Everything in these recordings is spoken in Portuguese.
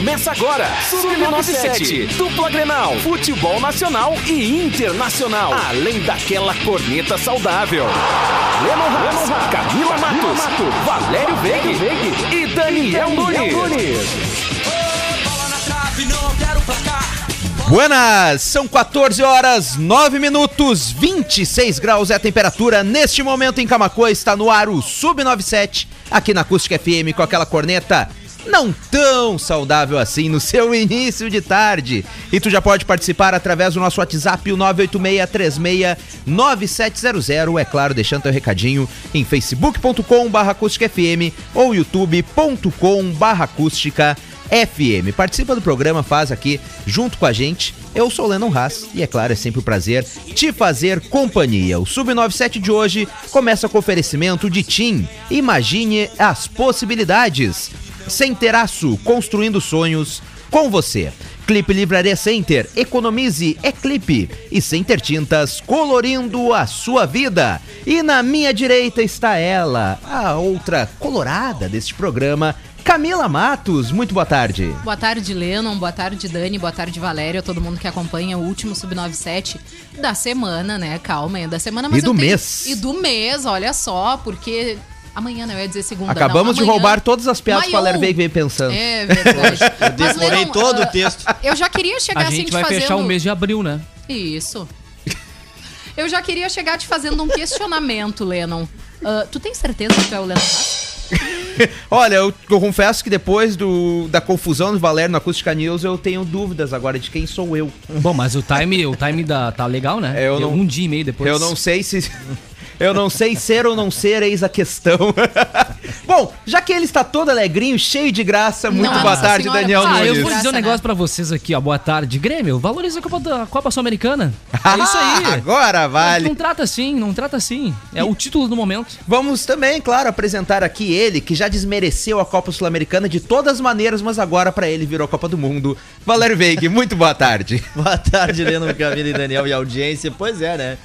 Começa agora. Sub-97, dupla Grenal, futebol nacional e internacional. Além daquela corneta saudável. Leno Haas, Camila Matos, Valério Veig e Daniel Nunes. Buenas! São 14 horas 9 minutos, 26 graus é a temperatura. Neste momento em Camacoa está no ar o Sub97, aqui na Acústica FM com aquela corneta não tão saudável assim no seu início de tarde. E tu já pode participar através do nosso WhatsApp, o 986369700, é claro, deixando teu recadinho em facebook.com barra FM ou youtube.com barra FM. Participa do programa, faz aqui junto com a gente. Eu sou Lennon Haas e é claro, é sempre um prazer te fazer companhia. O Sub97 de hoje começa com oferecimento de Tim. Imagine as possibilidades. Sem teraço, construindo sonhos com você. Clipe Livraria Center, economize, é clipe. E Center Tintas, colorindo a sua vida. E na minha direita está ela, a outra colorada deste programa, Camila Matos, muito boa tarde. Boa tarde, Lennon. Boa tarde, Dani. Boa tarde, Valéria. Todo mundo que acompanha o último Sub97 da semana, né? Calma, é da semana, mas E do tenho- mês. E do mês, olha só, porque amanhã, né? Eu ia dizer segunda. Acabamos não, de roubar todas as piadas que o. Valério veio, pensando. É verdade. eu decorei todo o texto. Eu já queria chegar A assim gente te vai fazendo... fechar o mês de abril, né? Isso. Eu já queria chegar te fazendo um questionamento, Lennon. Ah, tu tem certeza que tu é o Lennon? Olha, eu, eu confesso que depois do, da confusão do Valério na Acústica News, eu tenho dúvidas agora de quem sou eu. Bom, mas o time, o time da, tá legal, né? É, eu não- Um dia e meio depois. Eu não sei se. Eu não sei ser ou não ser, eis a questão. Bom, já que ele está todo alegrinho, cheio de graça, muito Nossa boa tarde, senhora, Daniel para, Ah, eu Nunes. vou dizer um Graça, negócio né? pra vocês aqui, ó. Boa tarde. Grêmio, valoriza a Copa, da, Copa Sul-Americana. É isso aí. Ah, Agora vale. Não trata assim, não trata assim. É o título do momento. Vamos também, claro, apresentar aqui ele, que já desmereceu a Copa Sul-Americana de todas as maneiras, mas agora pra ele virou a Copa do Mundo. Valério Veig, muito boa tarde. Boa tarde, Leno, Camila e Daniel e audiência. Pois é, né?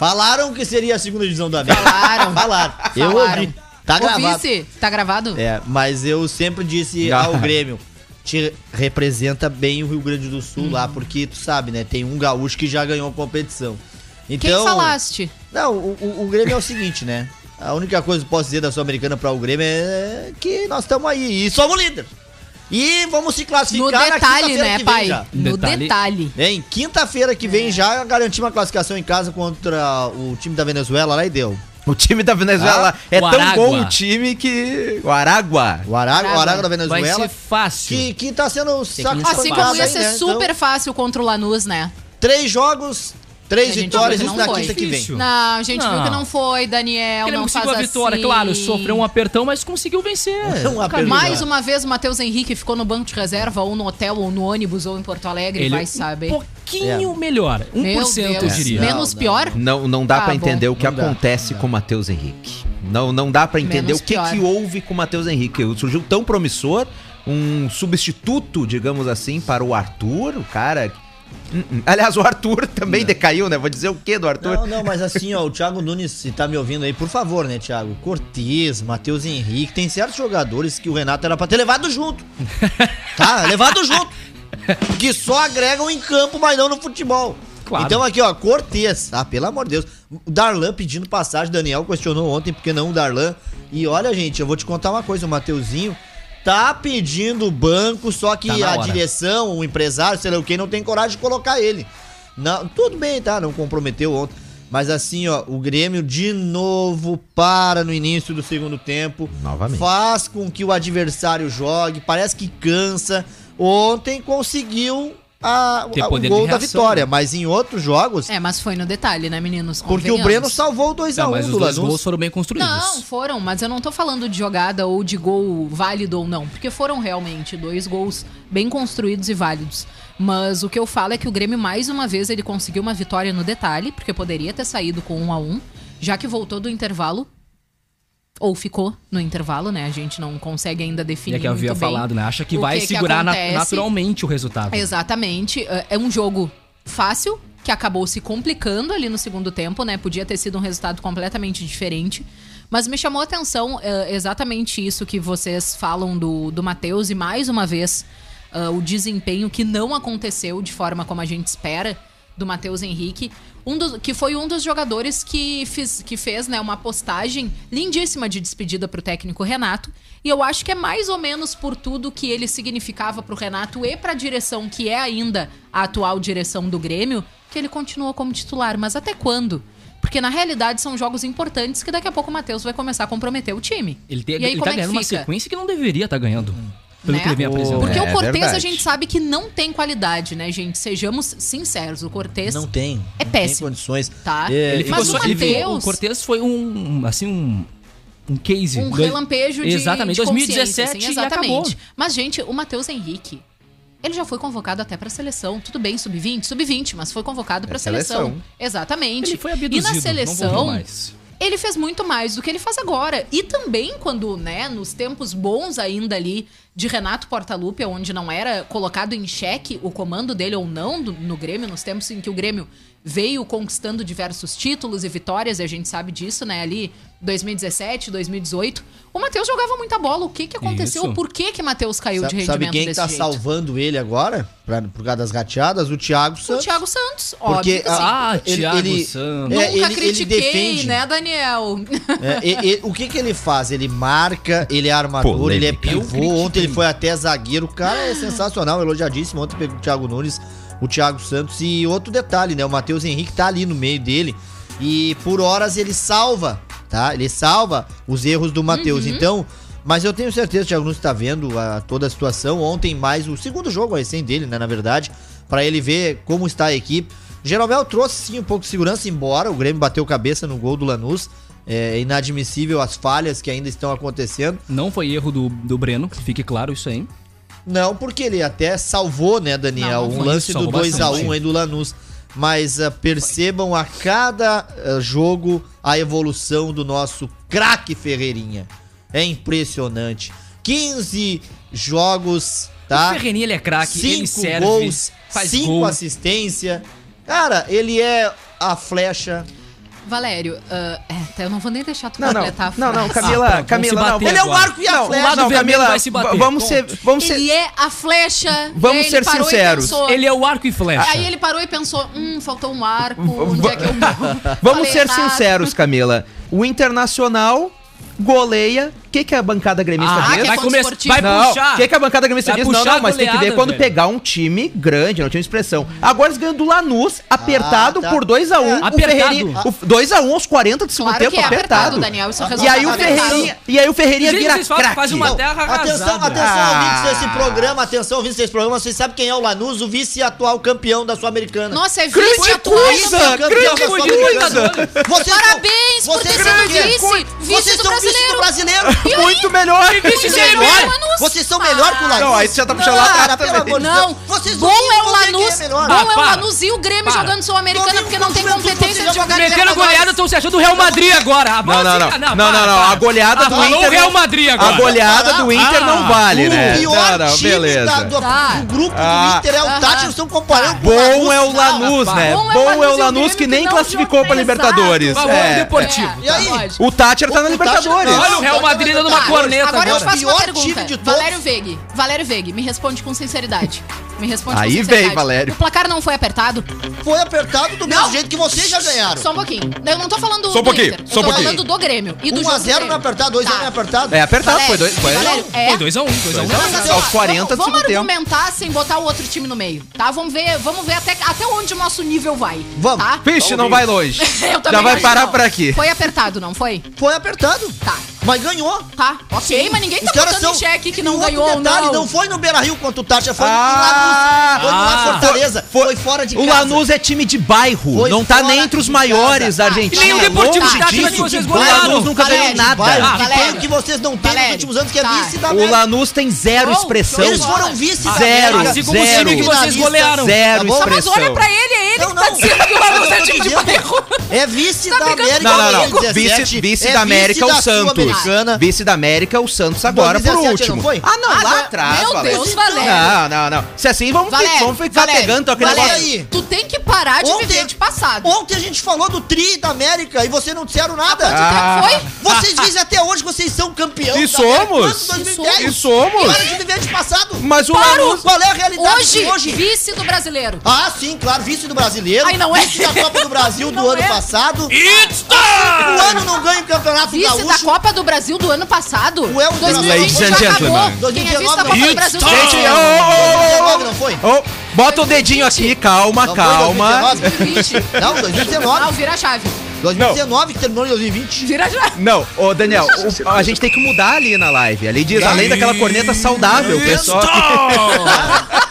Falaram que seria a segunda divisão da América. Falaram. Falaram. Eu Falaram. ouvi. Tá gravado. Ouvisse? Tá gravado? É, mas eu sempre disse ao Grêmio, te representa bem o Rio Grande do Sul lá, porque tu sabe, né? Tem um gaúcho que já ganhou a competição. Então, Quem falaste? Não, o, o- o Grêmio é o seguinte, né? A única coisa que posso dizer da Sul-Americana para o Grêmio é que nós estamos aí e somos líder. E vamos se No classificar na detalhe, quinta-feira né, que vem pai? já. No Detalhe. Em quinta-feira que vem já garantimos a classificação em casa contra o time da Venezuela lá e deu. O time da Venezuela Ah, é tão Aragua. bom o time que. O Aragua. O Arago, o. Arago da Vai Venezuela. ser fácil. Que, que tá sendo saco ser Assim como ia aí, ser né? super Então, fácil contra o Lanús, né? três jogos, três vitórias, viu que isso na foi. quinta que vem. Não, a gente viu Não. que não foi, Daniel. Ele não não faz conseguiu a vitória, assim. claro, sofreu um apertão, mas conseguiu vencer. Um. Mais uma vez o Matheus Henrique ficou no banco de reserva, ou no hotel, ou no ônibus, ou em Porto Alegre, Ele vai saber. um pouquinho melhor. 1% Meu eu Deus. diria. Menos Não, pior? Não, não dá Ah, pra bom. entender o que Não acontece dá. com o Matheus Henrique. Não, não dá pra entender Menos o que, pior. que houve com o Matheus Henrique. Surgiu tão promissor, um substituto, digamos assim, para o Arthur, o cara. Aliás, o Arthur também decaiu, né? Vou dizer o quê do Arthur? Não, não, mas assim, ó, o Thiago Nunes, se tá me ouvindo aí, por favor, né, Thiago? Cortez, Matheus Henrique, tem certos jogadores que o Renato era pra ter levado junto. tá, levado junto. Que só agregam em campo, mas não no futebol. Claro. Então aqui, ó, Cortez. Ah, pelo amor de Deus. O Darlan pedindo passagem, Daniel questionou ontem porque não o Darlan. E olha, gente, eu vou te contar uma coisa, o Mateuzinho tá pedindo banco, só que Tá a hora. direção, o empresário, sei lá o que, não tem coragem de colocar ele. Não, tudo bem, tá? Não comprometeu ontem. Mas assim, ó, o Grêmio de novo para no início do segundo tempo. Novamente. Faz com que o adversário jogue, parece que cansa. Ontem conseguiu a, Ter a- o gol de da reação, vitória, né? mas em outros jogos, É, mas foi no detalhe, né, meninos? porque o. Breno salvou o 2x1 Não, mas os do dois Lanús. gols foram bem construídos. Não, foram, mas eu não tô falando de jogada ou de gol válido ou não, porque foram realmente dois gols bem construídos e válidos. Mas o que eu falo é que o Grêmio mais uma vez ele conseguiu uma vitória no detalhe, porque poderia ter saído com um a um, já que voltou do intervalo ou ficou no intervalo, né? A gente não consegue ainda definir é que eu havia falado, né? Acha que vai que que segurar acontece. naturalmente o resultado. Exatamente. É é um jogo fácil, que acabou se complicando ali no segundo tempo, né? Podia ter sido um resultado completamente diferente. Mas me chamou a atenção é, exatamente isso que vocês falam do, do Matheus, e mais uma vez ah, o desempenho que não aconteceu de forma como a gente espera do Matheus Henrique, um dos- que foi um dos jogadores que, fiz- que fez né, uma postagem lindíssima de despedida pro técnico Renato. E eu acho que é mais ou menos por tudo que ele significava pro Renato e pra direção, que é ainda a atual direção do Grêmio, que ele continuou como titular. Mas até quando? Porque na realidade são jogos importantes que daqui a pouco o Matheus vai começar a comprometer o time. Ele, tem, e aí ele como tá é ganhando uma sequência que não deveria estar ganhando. Pelo Né? que ele vem apresentando. Porque É, o Cortez a verdade. gente sabe que não tem qualidade, né, gente? Sejamos sinceros, o Cortez Não tem. É não péssimo. Tem condições. Tá. É, Ele ficou Mas só, o Matheus- o Cortez foi um, assim, um, um case. um Dois- relampejo de Exatamente, de consciência, 2017 assim, exatamente. acabou. Mas gente, o Matheus Henrique, ele já foi convocado até pra seleção. Tudo bem, sub-20, sub-20, mas foi convocado pra seleção. seleção. Exatamente. Ele foi abduzido, e na não seleção, mais. Ele fez muito mais do que ele faz agora. E também quando, né, nos tempos bons ainda ali de Renato Portaluppi, onde não era colocado em xeque o comando dele ou não do- no Grêmio, nos tempos em que o Grêmio veio conquistando diversos títulos e vitórias, e a gente sabe disso, né, ali 2017, 2018, o Matheus jogava muita bola. O que que aconteceu? Isso. Por que que Matheus caiu de Sabe, rendimento sabe quem que desse tá jeito? salvando ele agora? Pra, por causa das gateadas? O Thiago O Santos. Thiago Santos, Porque óbvio que sim. Ah, ele- Thiago ele- Santos. é, Nunca ele- ele critiquei, defende. né, Daniel? É, e- e- o que que ele faz? Ele marca, ele é armador, ele é Polêmica. Pivô. Ontem ele foi até zagueiro. O cara é sensacional, elogiadíssimo. Ontem pegou o Thiago Nunes, o Thiago Santos. E outro detalhe, né? O Matheus Henrique tá ali no meio dele. E por horas ele salva, tá? Ele salva os erros do Matheus. Uhum. Então, mas eu tenho certeza que o Thiago Nunes tá vendo a, toda a situação. Ontem mais o segundo jogo recém dele, né? Na verdade, pra ele ver como está a equipe. Jeromel trouxe sim um pouco de segurança, embora o Grêmio bateu cabeça no gol do Lanús. É inadmissível as falhas que ainda estão acontecendo. Não foi erro do, do Breno, que fique claro isso aí. Não, porque ele até salvou, né, Daniel? Não, não um lance isso, do salvou 2x1 bastante. aí do Lanús. Mas ah, percebam a cada ah, jogo a evolução do nosso craque Ferreirinha. É impressionante. 15 jogos, tá? O Ferreirinha, ele é craque, ele 5 serve, gols, faz 5 gol. assistência. Cara, ele é a flecha. Valério, ah, é, até eu não vou nem deixar tu Não, não, completar a não, não, frase. Camila, Ah, pronto, Camila, vamos se não. Ele é o arco e a Não, flecha. lado não, Camila, vai se bater. vamos ser, vamos ser, Ele é a flecha. Vamos ser e sinceros. pensou- Ele é o arco e flecha. Aí ele parou e pensou, hum, faltou um arco, onde é que eu vamos ser errado? sinceros, Camila. O Internacional goleia. O que, que a bancada gremista Ah, que é diz? vai começar, vai não, puxar. o que, que a bancada gremista Vai diz? Não, puxar não, mas tem que ver goleada, quando velho. pegar um time grande, não tinha expressão. Agora eles ganham do Lanús, apertado Ah, tá. por 2x1. É. o Apertado. Ferreirinha. o 2x1 aos 40 do segundo Claro tempo, que é apertado, apertado. Daniel, isso é um E aí o. Ferreirinha, e aí o Ferreirinha Gente, vira craque. fazem uma terra atenção, arrasada. atenção, Ah. ouvintes desse programa, atenção, ouvintes desse programa, vocês sabem quem é o Lanús, o vice-atual campeão da Sul-Americana. Nossa, é Grande vice atual. coisa! Campeão grande da Sul-Americana. Parabéns por ter sido vice, vice do do brasileiro. brasileiro. Muito melhor. vice Vocês melhor. Vocês são melhor que o Lanús. Não, aí você já tá puxando lá atrás pelo amor de Não, Deus. Vocês bom é o vão ver quem Lanús, é melhor. bom é o. Lanús e o Grêmio Para. jogando Sul-Americana porque não tem o competência de jogar Metendo Libertadores. goleada, estão se achando do Real Madrid agora. Ah, Não, não, não. Não, não, não. A goleada Ah, do falou Inter. o Real Madrid A agora. goleada do Inter não Ah, vale, né? O pior time do, Tá. grupo Ah. do Inter é o. Tati, eles estão comparando com Bom é o Lanús, né? Bom é o Bom é o Lanús o que nem classificou pra Libertadores. Vamos, É, Deportivo. É, E aí? tá, pode. O Tátira tá na O Libertadores. Olha o Real Madrid dando uma Tá, corneta Agora eu te agora. faço uma pergunta. Valério Veig, Valério Veig, me responde com sinceridade. Me responde Aí com sinceridade. vem, Valério. O placar não foi apertado? Foi apertado do mesmo Não. jeito que vocês já ganharam. Só um pouquinho. Eu não tô falando Só um do pouquinho, Inter. só um eu tô pouquinho. falando do Grêmio. E do 1 jogo a 0 do não é apertado, 2 a 1 não é Tá. apertado. É apertado, foi dois. Foi... Valério, é. Foi 2x1, 2x1. Dois a um. Mas assim, Aos ó, 40 do vamos, segundo vamos tempo. argumentar sem botar o outro time no meio, tá? Vamos ver, vamos ver até, até onde o nosso nível vai. Vamos. Tá? Vixe, não vai longe. Eu também Já vai parar por aqui. Foi apertado, não foi? Foi apertado. Tá. Mas ganhou. Tá, ok, mas ninguém tá botando são. em xeque que não outro ganhou ou detalhe, não. não foi no Beira Rio contra o Tati, foi Ah, no Lanús. Foi no ah, lá Fortaleza. Foi, fora de O casa. Lanús é time de bairro, Foi não tá nem entre os de maiores da Ah, Argentina. nem o Deportivo disso. que vocês O. Lanús nunca ganhou nada. Ah, que tem o que vocês não têm nos últimos anos, que é tá. vice da O. Lanús tem zero expressão. Eles foram vice da Zero, América. Assim como o time que vocês golearam. Zero Tá bom? Mas expressão. olha pra ele, é ele Não, tá dizendo que o Lanús é time de bairro. É vice Tá da América Não, não, não. 2017, Vice, é da América é da o Santos. Sul-Americana. Vice da América o Santos agora por 2017 último. não foi? Ah, não, Ah, lá atrás, Meu Valério. Deus, Valério. Não, não, não. Se assim, vamos, Valério, vamos ficar Valério, pegando aquele Valério, negócio. aí. Tu tem que parar de Ontem- viver de passado. Ontem a gente falou do Tri da América e vocês não disseram nada. Ah. Foi? Vocês dizem até hoje que vocês são campeão. E América. somos. Quando? 2010? E somos. Para de viver de passado. Mas o Lanús- Qual é a realidade Hoje, vice do brasileiro. Ah, sim, claro, vice do brasileiro. Ai, não é. Vice da Copa do Brasil do ano é. passado. It's O ano não ganha o Campeonato Vice da Gaúcho. Copa do Brasil do ano passado. O El- 2020 Ladies já and acabou. gentlemen. Quem é vice da Copa do Brasil. Gente, 2019 não foi? ô, ô, bota o dedinho aqui, calma, Não calma. 2019? Não, 2019. Não, vira a chave. 2019 que terminou em 2020. Vira a chave. Não, ô Daniel, o- a gente tem que mudar ali na live. Ali diz, além daquela corneta saudável, o pessoal.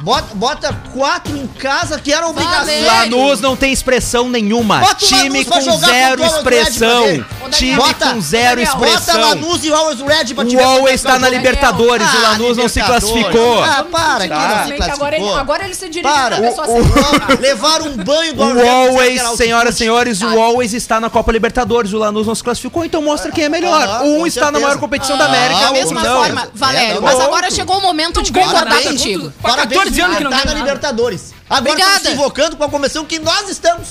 Bota, bota quatro em casa que era obrigação. Valeu. Lanús não tem expressão nenhuma. Bota o Time Lanús com zero o expressão. Time Bota- com zero Daniel, Bota expressão. Lanús e Always Red pra O Always está na o. Libertadores e o Ah, Lanús não se classificou. Ah, para, que não se Simplesmente agora, ele, classificou. agora ele se dirige Para. pra pessoa O- certa. Levaram um banho do O Always que Always, senhoras e senhores, Tá. o Always está na Copa Libertadores. O Lanús não se classificou, então mostra quem é melhor. Ah, um está na maior competição da Ah, América, Da o mesma outro não. forma, Valério, É, mas agora chegou o momento de concordar contigo. Faz 14 anos que não tá ganha na nada. Libertadores. Agora Obrigada. estão se invocando com a convenção que nós estamos.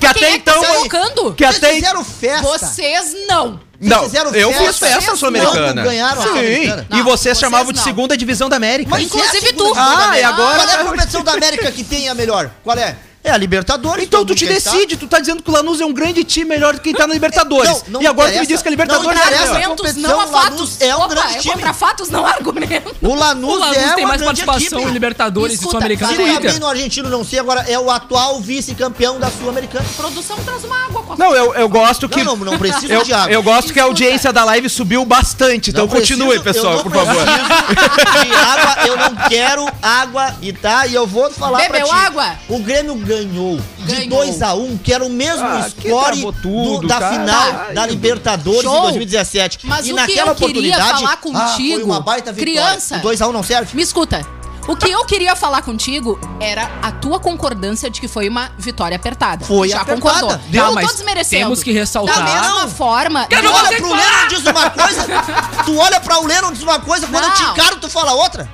que até Quem é que tá então. se colocando? Que Vocês até fizeram festa. Vocês não. Vocês Não, fizeram eu festa. fiz festa Vocês sul-americana. não ganharam a Sim. Sul-Americana. E Não, vocês vocês chamavam de não. segunda divisão da América. Mas Inclusive é a segunda tu. divisão da Ah, América. e agora- Qual é a competição da América que tem a melhor? Qual é? É a Libertadores. Então tu te decide, tu tá dizendo que o Lanús é um grande time melhor do que quem tá na Libertadores. Não, não e agora tu me diz que a Não Libertadores é interessa. melhor. Argumentos, não há fatos. é um Opa, grande é time. contra fatos, não argumentos. O Lanús, O Lanús é tem uma mais participação equipe. em Libertadores e Escuta, Sul-Americana Se que o tá bem Inter. no argentino não sei, agora é o atual vice-campeão da Sul-Americana. Produção traz uma água com a Não, eu, eu gosto que. Não, não, não precisa eu, de água. eu gosto que a Escuta. audiência da live subiu bastante. Então Não continue, preciso- pessoal, não por favor. preciso De água, eu não quero água e tá? E eu vou falar Bebeu pra ti. água? O Grêmio ganhou, de Ganhou. 2x1, que era o mesmo Ah, que score travou do- tudo, da cara. final Ai, da Libertadores Show. em 2017. Mas e o que naquela eu queria oportunidade, falar ah, contigo, foi uma baita vitória. criança. O 2x1 não serve? Me escuta. O que eu queria falar contigo era a tua concordância de que foi uma vitória apertada. Foi Já apertada. concordou. Deu, eu não mas desmerecendo. temos que ressaltar- Da mesma forma. Quero Tu eu- você olha pro. Lennon e diz uma coisa, tu olha pra o Lennon e diz uma coisa, quando eu te Não. encaro, tu fala outra.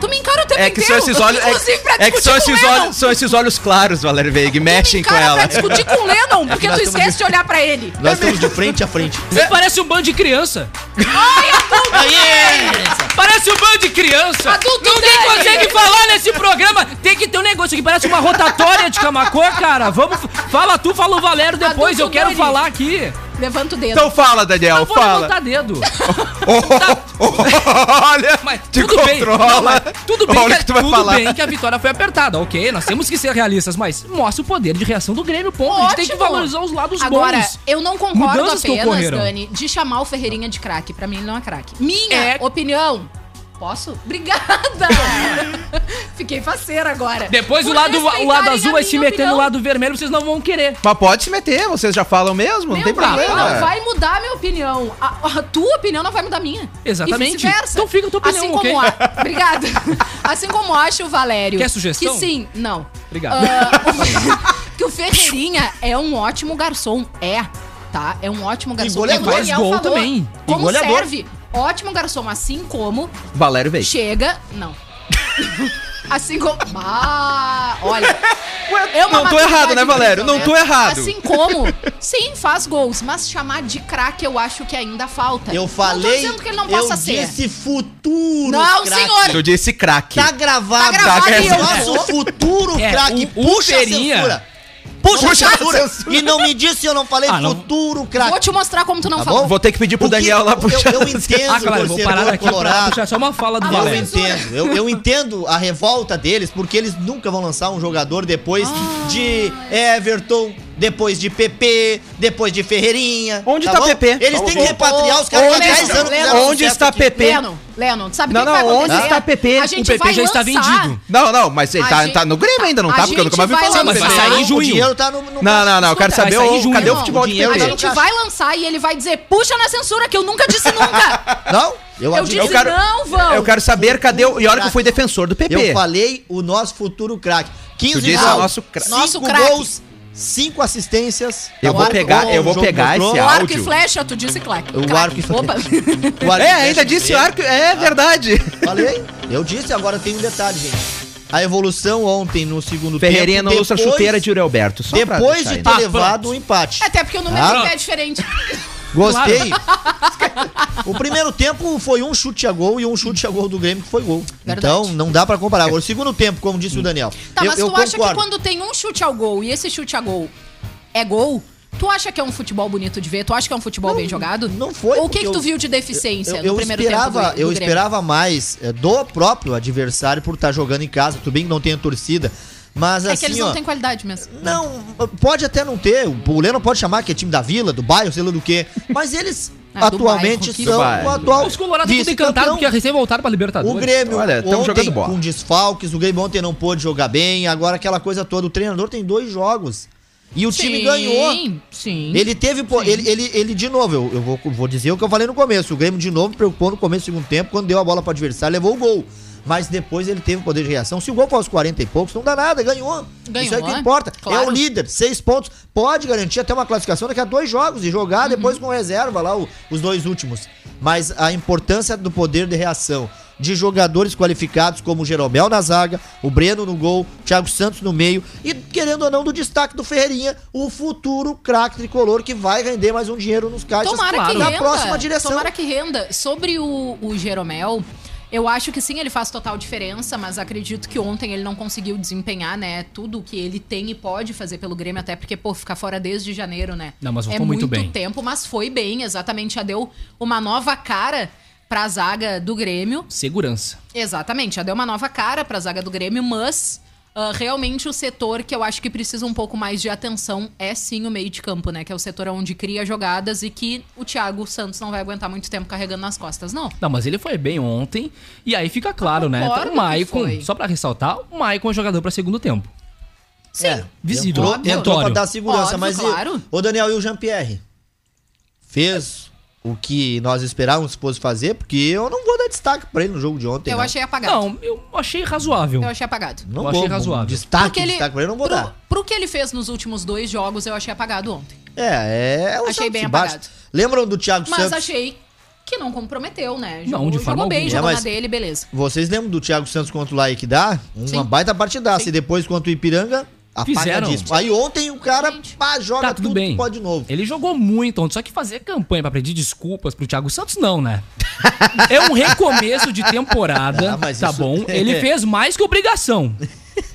Tu me encara o tempo É que são inteiro. esses olhos. Inclusive pra É, é que são esses olhos, são esses olhos claros, Valério Veiga, mexem com ela. pra discutir com o Lennon, porque nós tu esquece de- de olhar pra ele. Nós estamos de frente a frente. Você parece um bando de criança. Parece um bando de criança. Adulto Ninguém dele. consegue falar nesse programa. Tem que ter um negócio aqui. Parece uma rotatória de Camacô, cara. Vamos. Fala tu, fala o Valério depois. Adulto Eu quero dele. falar aqui. Levanta o dedo. Então fala, Daniel, Eu vou fala. levantar dedo. Olha, Mas te tudo bem. controla. Não, mas tudo bem, Olha que, o que tu vai tudo falar. bem que a vitória foi apertada, ok? Nós temos que ser realistas, mas mostra o poder de reação do Grêmio, ponto. A gente tem que Ótimo. valorizar os lados Agora, bons. eu não concordo Mudanças que apenas, ocorreram. Dani, de chamar o Ferreirinha de craque. Pra mim, ele não é craque. Minha É. opinião. Posso? Obrigada! Fiquei faceira agora. Depois o lado, o lado azul vai se meter no opinião. lado vermelho, vocês não vão querer. Mas pode se meter, vocês já falam mesmo, não Meu tem bem, problema. não vai mudar a minha opinião. A, a tua opinião não vai mudar a minha. Exatamente. E. Então fica a tua opinião, assim ok? como a, Obrigada. Assim como acho, Valério. Quer sugestão? Que sim, não. Obrigado. O- que o Ferreirinha é um ótimo garçom. É, tá? É um ótimo garçom. goleador. O Faz Daniel gol falou, também. E Como goleador. serve? Ótimo garçom, assim como Valério Veiga. chega... Não. Assim como... Ah, olha... É uma não tô errado, né, Valério? Não tô errado. Assim como, sim, faz gols, mas chamar de craque eu acho que ainda falta. Eu Não tô falei, dizendo que ele não eu possa ser. disse futuro Não, craque. senhor. Tu disse craque. Tá gravado. Tá gravado e eu Nosso futuro É, craque. o- o Puxa a censura. Puxa, Puxa a censura. censura. E não me disse, eu não falei Ah, não. futuro Vou craque. te mostrar como tu não Tá falou. bom? Vou ter que pedir pro Porque Daniel lá puxar. Eu, eu entendo Ah, claro, o vou parar aqui colorado. puxar só uma fala do Ah, Eu Valério. censura. entendo, eu, eu entendo a revolta deles, porque eles nunca vão lançar um jogador depois de Everton, depois de PP, depois de Ferreirinha. Onde tá bom? PP? Eles têm que repatriar os caras que há onde 10 está- anos Leno, fizeram onde está aqui. PP? Lennon, Lennon, sabe o Não, que, que vai não, onde acontecer? está PP? A O gente PP vai já está lançar- vendido. Não, não, mas ele tá, gente- tá no Grêmio ainda, não a tá? Porque eu nunca mais vi falar Mas vai PP. sair em O junho. dinheiro tá no, no Não, não, não, eu quero saber vai sair em o, junho. cadê o Não, futebol o de dinheiro PP? A tá gente vai lançar e ele vai dizer, puxa na censura que eu nunca disse nunca. Não, eu, Eu disse, quero- não vão. Eu quero saber cadê o. E olha que eu fui defensor do PP. Eu falei o nosso futuro craque. 15 Podia ser gols, nosso cra- Nosso gols, 5 assistências. Eu vou pegar- eu o vou pegar esse O arco e áudio. flecha, tu disse claque. O arco e flecha. Opa. o arco É, ainda disse dele. arco. É verdade. Falei? Eu disse, agora tem um detalhe, gente. A evolução ontem no segundo Ferreirinha tempo. não lustra depois- chuteira de Urielberto. Só pra Depois de ter Ah, levado o empate. Até porque o número Ah. é diferente. Gostei. o primeiro tempo foi um chute a gol e um chute a gol do Grêmio que foi gol. Verdade. Então não dá pra comparar. Agora, o segundo tempo, como disse o Daniel. Tá, eu, mas eu tu acha que quando tem um chute ao gol e esse chute a gol é gol, tu acha que é um futebol bonito de ver? Tu acha que é um futebol bem jogado? não foi, Ou o que, que tu viu de deficiência Eu, no eu primeiro esperava, tempo do, do eu Grêmio? esperava mais é, do próprio adversário por estar jogando em casa. Tudo bem que não tenha torcida. Mas É assim, que eles ó, não têm qualidade mesmo. Não, pode até não ter. O Leno pode chamar que é time da vila, do bairro, sei lá do que. Mas eles Ah, atualmente bairro, que são do bairro, o atual. Os colorados vice-campeão. encantados porque recém voltaram pra Libertadores. O Grêmio Olha, ontem jogando bola. com desfalques, o Grêmio ontem não pôde jogar bem, agora aquela coisa toda. O treinador tem dois jogos. E o time Sim, ganhou. Sim. Ele teve. po- Ele, ele, ele, de novo, eu, eu vou, vou dizer o que eu falei no começo. O Grêmio, de novo, preocupou no começo do segundo tempo, quando deu a bola pro adversário, levou o gol. Mas depois ele teve poder de reação. Se o gol fosse aos 40 e poucos, não dá nada, ganhou. Ganhou, Isso é o que é? importa. É Claro. o líder, seis pontos. Pode garantir até uma classificação daqui a dois jogos e jogar Uhum. depois com reserva lá, o- os dois últimos. Mas a importância do poder de reação de jogadores qualificados como o Jeromel na zaga, o Breno no gol, o Thiago Santos no meio e, querendo ou não, do destaque do Ferreirinha, o futuro craque tricolor que vai render mais um dinheiro nos caixas Tomara que na renda. próxima direção. Tomara que renda. Sobre o, o Jeromel, eu acho que sim, ele faz total diferença, mas acredito que ontem ele não conseguiu desempenhar, né, tudo que ele tem e pode fazer pelo Grêmio, até porque, pô, ficar fora desde janeiro, né? Não, mas é voltou muito muito bem. tempo, mas foi bem, exatamente, já deu uma nova cara pra zaga do Grêmio. Segurança. Exatamente, já deu uma nova cara pra zaga do Grêmio, mas ah, realmente o setor que eu acho que precisa um pouco mais de atenção é sim o meio de campo, né? Que é o setor onde cria jogadas e que o Thiago Santos não vai aguentar muito tempo carregando nas costas, não. Não, mas ele foi bem ontem. E aí fica claro, né? Então, o Maicon, só pra ressaltar, o Maicon é jogador pra segundo tempo. É, visível, Entrou, entrou pra dar segurança, Óbvio, mas e- claro. o Daniel e o Jean-Pierre fez o que nós esperávamos que fosse fazer, porque eu não vou dar destaque pra ele no jogo de ontem. Eu não. achei apagado. Não, eu achei razoável. Eu achei apagado. Não eu vou, achei razoável. Destaque, ele- destaque pra ele, não vou pro, dar. pro que ele fez nos últimos dois jogos, eu achei apagado ontem. É, é. os Achei bem apagado. Lembram do Thiago Mas Santos? achei que não comprometeu, né? Não, Jogou, de forma jogou bem, alguma. jogou É, na mas- dele, beleza. Vocês lembram do Thiago Santos contra o Laik dá? Uma Sim. baita partidaça. Sim. E depois contra o Ipiranga, Fizeram. Aí ontem o cara pá, joga Tá, tudo tudo bem. pode de novo. Ele jogou muito ontem, só que fazer campanha pra pedir desculpas pro Thiago Santos, não, né? É um recomeço de temporada, Ah, mas tá isso- bom? Ele fez mais que obrigação.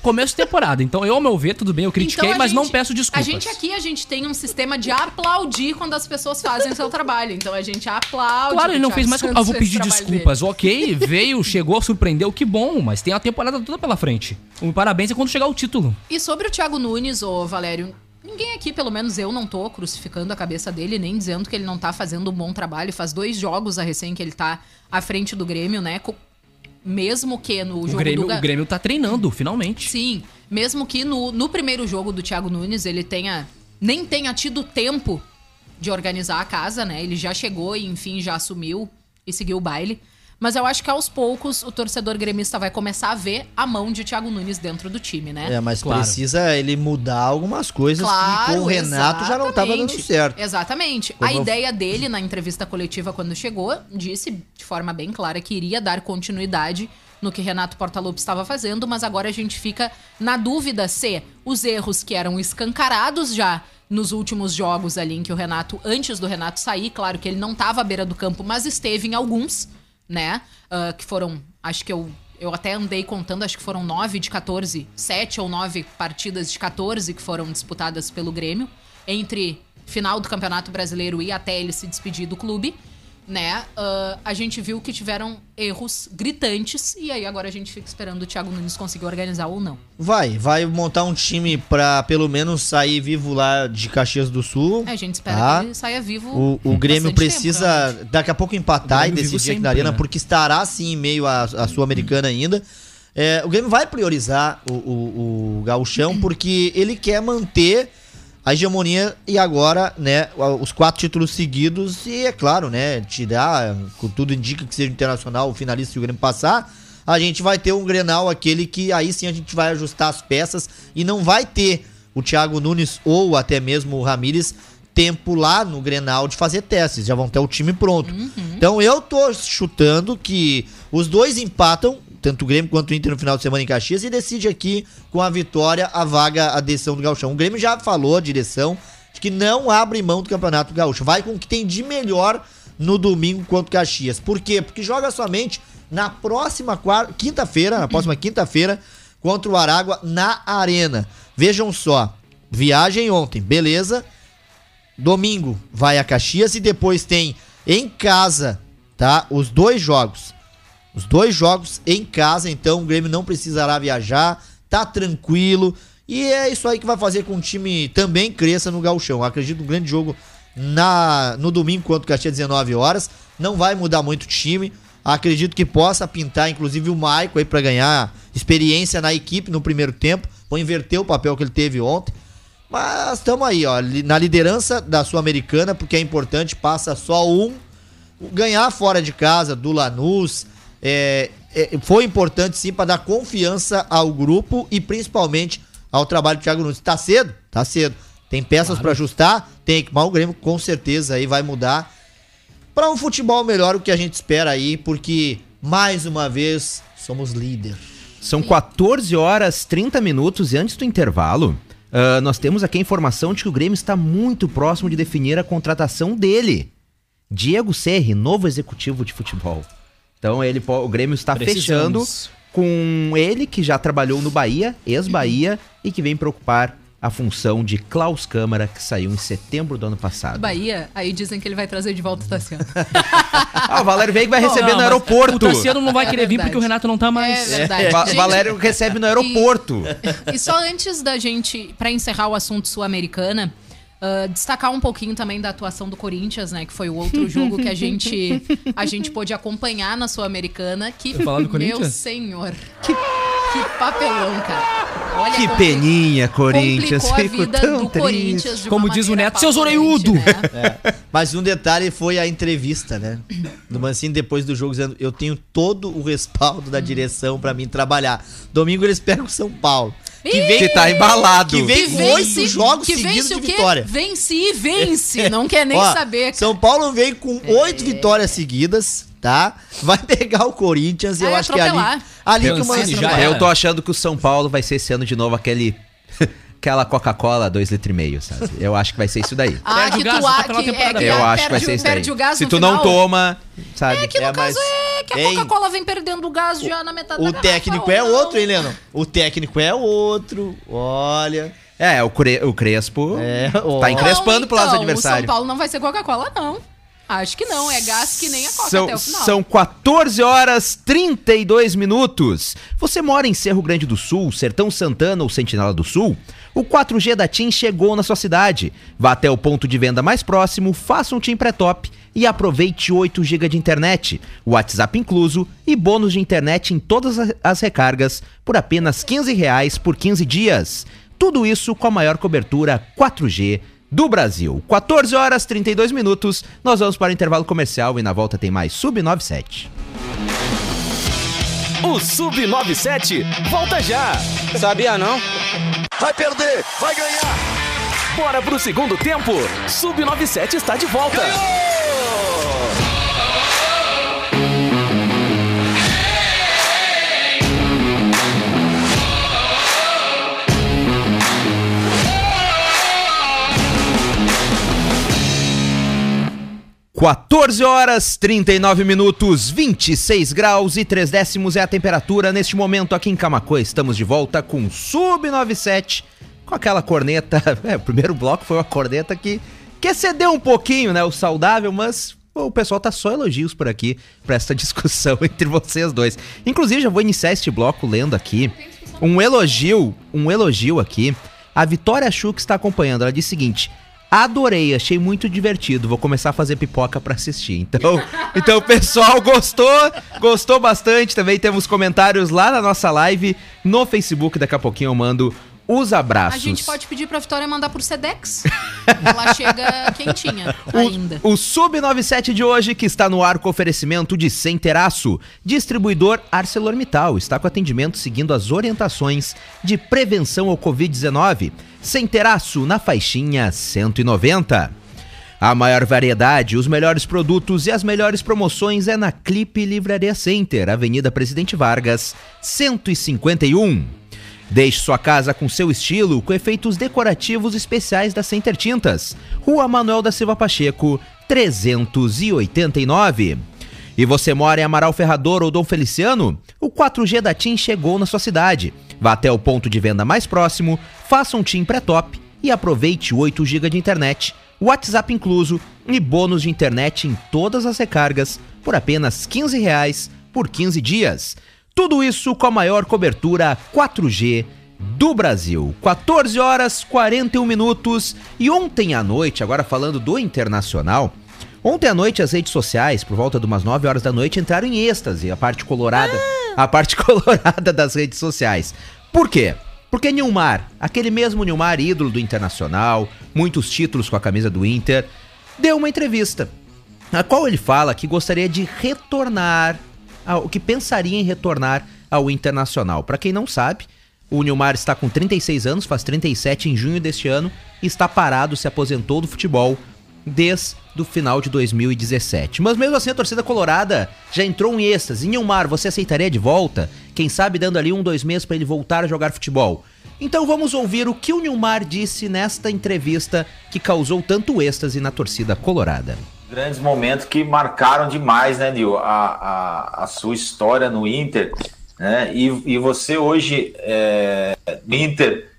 Começo de temporada. Então, eu, ao meu ver, tudo bem, eu critiquei, Então, mas não gente- peço desculpas. A gente aqui, a gente tem um sistema de aplaudir quando as pessoas fazem o seu trabalho. Então a gente aplaude. Claro, ele não fez mais que. Ah, vou pedir desculpas. Ok, veio, chegou, surpreendeu, que bom, mas tem a temporada toda pela frente. Um parabéns é quando chegar o título. dele. E sobre o Thiago Nunes, ô Valério, ninguém aqui, pelo menos eu, não tô crucificando a cabeça dele, nem dizendo que ele não tá fazendo um bom trabalho. Faz dois jogos a recém que ele tá à frente do Grêmio, né? Mesmo que no O jogo Grêmio, do o Grêmio tá treinando, finalmente. Sim, mesmo que no, no primeiro jogo do Thiago Nunes ele tenha nem tenha tido tempo de organizar a casa, né? Ele já chegou e enfim já assumiu e seguiu o baile. Mas eu acho que aos poucos o torcedor gremista vai começar a ver a mão de Thiago Nunes dentro do time, né? É, mas Claro. precisa ele mudar algumas coisas que com o Renato já não tava dando exatamente. certo. Exatamente. Como a eu- ideia dele na entrevista coletiva quando chegou, disse de forma bem clara que iria dar continuidade no que Renato Portaluppi estava fazendo, mas agora a gente fica na dúvida se os erros que eram escancarados já nos últimos jogos ali em que o Renato, antes do Renato sair, claro que ele não estava à beira do campo, mas esteve em alguns, né? Ah, que foram, acho que eu eu até andei contando, acho que foram nove de 14, sete ou nove partidas de 14 que foram disputadas pelo Grêmio, entre final do Campeonato Brasileiro e até ele se despedir do clube, né? Ah, a gente viu que tiveram erros gritantes e aí agora a gente fica esperando o Thiago Nunes conseguir organizar ou não. Vai, vai montar um time pra pelo menos sair vivo lá de Caxias do Sul. É, a gente espera Tá. que ele saia vivo. O, o Grêmio precisa tempo, realmente. daqui a pouco empatar e decidir aqui na Arena, né? porque estará sim em meio à, à Sul-Americana ainda. É, o Grêmio vai priorizar o, o, o Gauchão porque ele quer manter a hegemonia e agora, né, os quatro títulos seguidos e, é claro, né, tirar, com tudo indica que seja internacional o finalista se o Grêmio passar, a gente vai ter um Grenal aquele que aí sim a gente vai ajustar as peças e não vai ter o Thiago Nunes ou até mesmo o Ramires tempo lá no Grenal de fazer testes, já vão ter o time pronto. Então eu tô chutando que os dois empatam, tanto o Grêmio quanto o Inter no final de semana em Caxias e decide aqui com a vitória a vaga, a decisão do Gauchão. O Grêmio já falou a direção de que não abre mão do Campeonato Gaúcho, vai com o que tem de melhor no domingo contra o Caxias. Por quê? Porque joga somente na próxima quinta-feira, na próxima quinta-feira contra o Aragua na Arena. Vejam só, viagem ontem, beleza? Domingo vai a Caxias e depois tem em casa, tá? Os dois jogos. Os dois jogos em casa, então o Grêmio não precisará viajar, tá tranquilo. E é isso aí que vai fazer com que o time também cresça no Gauchão. Acredito um grande jogo na no domingo contra o Caxias 19 horas. Não vai mudar muito o time. Acredito que possa pintar inclusive o Maico aí para ganhar experiência na equipe no primeiro tempo, ou inverter o papel que ele teve ontem. Mas estamos aí, ó, na liderança da Sul-Americana, porque é importante, passa só um. Ganhar fora de casa do Lanús é, é, foi importante sim para dar confiança ao grupo e principalmente ao trabalho do Thiago Nunes. Tá cedo? Tá cedo. Tem peças para ajustar? Tem, mas o Grêmio com certeza aí vai mudar para um futebol melhor o que a gente espera aí, porque mais uma vez somos líder. São 14 horas 30 minutos e antes do intervalo, ah, nós temos aqui a informação de que o Grêmio está muito próximo de definir a contratação dele. Diego Serri, novo executivo de futebol. Então ele, o Grêmio está fechando Precisamos. com ele que já trabalhou no Bahia, ex-Bahia, e que vem preocupar a função de Klaus Câmara, que saiu em setembro do ano passado. Bahia, aí dizem que ele vai trazer de volta o Tassiano. Ah, o Valério Veiga vai receber Não, no aeroporto. O Tassiano não vai É querer vir verdade. porque o Renato não tá mais. É verdade. Va- Gente, Valério recebe no aeroporto. E só antes da gente, pra encerrar o assunto sul-americana, ah, destacar um pouquinho também da atuação do Corinthians, né? Que foi o outro jogo que a gente, a gente pôde acompanhar na sul-americana. Que, meu senhor, que, que papelão, cara. Olha Que peninha, Corinthians. Complicou a Fico vida tão do triste. Corinthians de Como diz o Neto, seus orelhudo. né? É. Mas um detalhe foi a entrevista, né? Do Mancini depois do jogo dizendo: Eu tenho todo o respaldo da direção pra mim trabalhar. Domingo eles pegam o São Paulo. Que vem, Que tá embalado. que vem Que vence- oito jogos que seguidos vence de vitória. Vence e vence. Não quer nem Ó, saber. cara. São Paulo vem com oito vitórias seguidas, tá? Vai pegar o Corinthians e eu Vai acho que é ali, atropelar. ali que o já. Eu tô achando que o São Paulo vai ser esse ano de novo aquele. Aquela Coca-Cola 2,5 litros, e meio, sabe? Eu acho que vai ser isso daí. Ah, Perde o que gás tu, até a, final que, é, que Eu a- acho que vai perde- ser isso daí. O Se tu não final. toma, sabe? É que no É, caso mas- é que a? Coca-Cola vem perdendo o gás já na metade O da garrafa, técnico é ou outro, não. hein, Leno? O técnico é outro. Olha. É, o, Cre- o Crespo É, tá encrespando pro lado do então, O São adversário. Paulo não vai ser Coca-Cola, não. Acho que não. É gás que nem a Coca São, até o final. são 14 horas 32 minutos. Você mora em Cerro Grande do Sul, Sertão Santana ou Sentinela do Sul? O 4G da TIM chegou na sua cidade. Vá até o ponto de venda mais próximo, faça um TIM pré-top e aproveite 8 GB de internet, WhatsApp incluso e bônus de internet em todas as- as recargas por apenas 15 reais por 15 dias. Tudo isso com a maior cobertura 4G do Brasil. 14 horas 32 minutos. Nós vamos para o intervalo comercial e na volta tem mais Sub 97. O Sub97 volta já. Sabia não? Vai perder, vai ganhar. Bora pro segundo tempo. Sub97 está de volta. Quatorze 14 horas 39 minutos, 26 graus e 3 décimos é a temperatura neste momento aqui em Camacuã. Estamos de volta com Sub 97 com aquela corneta. É, o primeiro bloco foi uma corneta que que excedeu um pouquinho, né? O saudável, mas o pessoal tá só elogios por aqui pra essa discussão entre vocês dois. Inclusive, já vou iniciar este bloco lendo aqui um elogio, um elogio aqui. A Vitória Chu que está acompanhando, ela diz o seguinte: Adorei, achei muito divertido. Vou começar a fazer pipoca pra assistir. Então, então pessoal gostou, gostou bastante. Também temos comentários lá na nossa live no Facebook. Daqui a pouquinho eu mando os abraços. A gente pode pedir pra Vitória mandar por Sedex. Ela chega quentinha ainda. O, o Sub97 de hoje, que está no ar com oferecimento de Centeraço, distribuidor ArcelorMittal, está com atendimento seguindo as orientações de prevenção ao Covid-19. Centeraço na faixinha 190. A maior variedade, os melhores produtos e as melhores promoções é na Clipe Livraria Center, Avenida Presidente Vargas, 151. Deixe sua casa com seu estilo, com efeitos decorativos especiais da Center Tintas. Rua Manuel da Silva Pacheco, 389. E você mora em Amaral Ferrador ou Dom Feliciano? O 4G da TIM chegou na sua cidade. Vá até o ponto de venda mais próximo, faça um TIM pré-top e aproveite 8 GB de internet, WhatsApp incluso e bônus de internet em todas as recargas por apenas 15 reais por 15 dias. Tudo isso com a maior cobertura 4G do Brasil. 14 horas 41 minutos e ontem à noite, agora falando do internacional, ontem à noite as redes sociais, por volta de umas 9 horas da noite, entraram em êxtase, a parte colorada, a parte colorada das redes sociais. Por quê? Porque Nilmar, aquele mesmo Nilmar ídolo do Internacional, muitos títulos com a camisa do Inter, deu uma entrevista, na qual ele fala que gostaria de retornar ao que pensaria em retornar ao Internacional. Para quem não sabe, o Nilmar está com 36 anos, faz 37 em junho deste ano e está parado, se aposentou do futebol desde o final de 2017. Mas mesmo assim a torcida colorada já entrou em êxtase. Nilmar, você aceitaria de volta? Quem sabe dando ali um, dois meses para ele voltar a jogar futebol. Então vamos ouvir o que o Nilmar disse nesta entrevista que causou tanto êxtase na torcida colorada grandes momentos que marcaram demais, né, Nil, a, a, a sua história no Inter, né? E, e você hoje é, Inter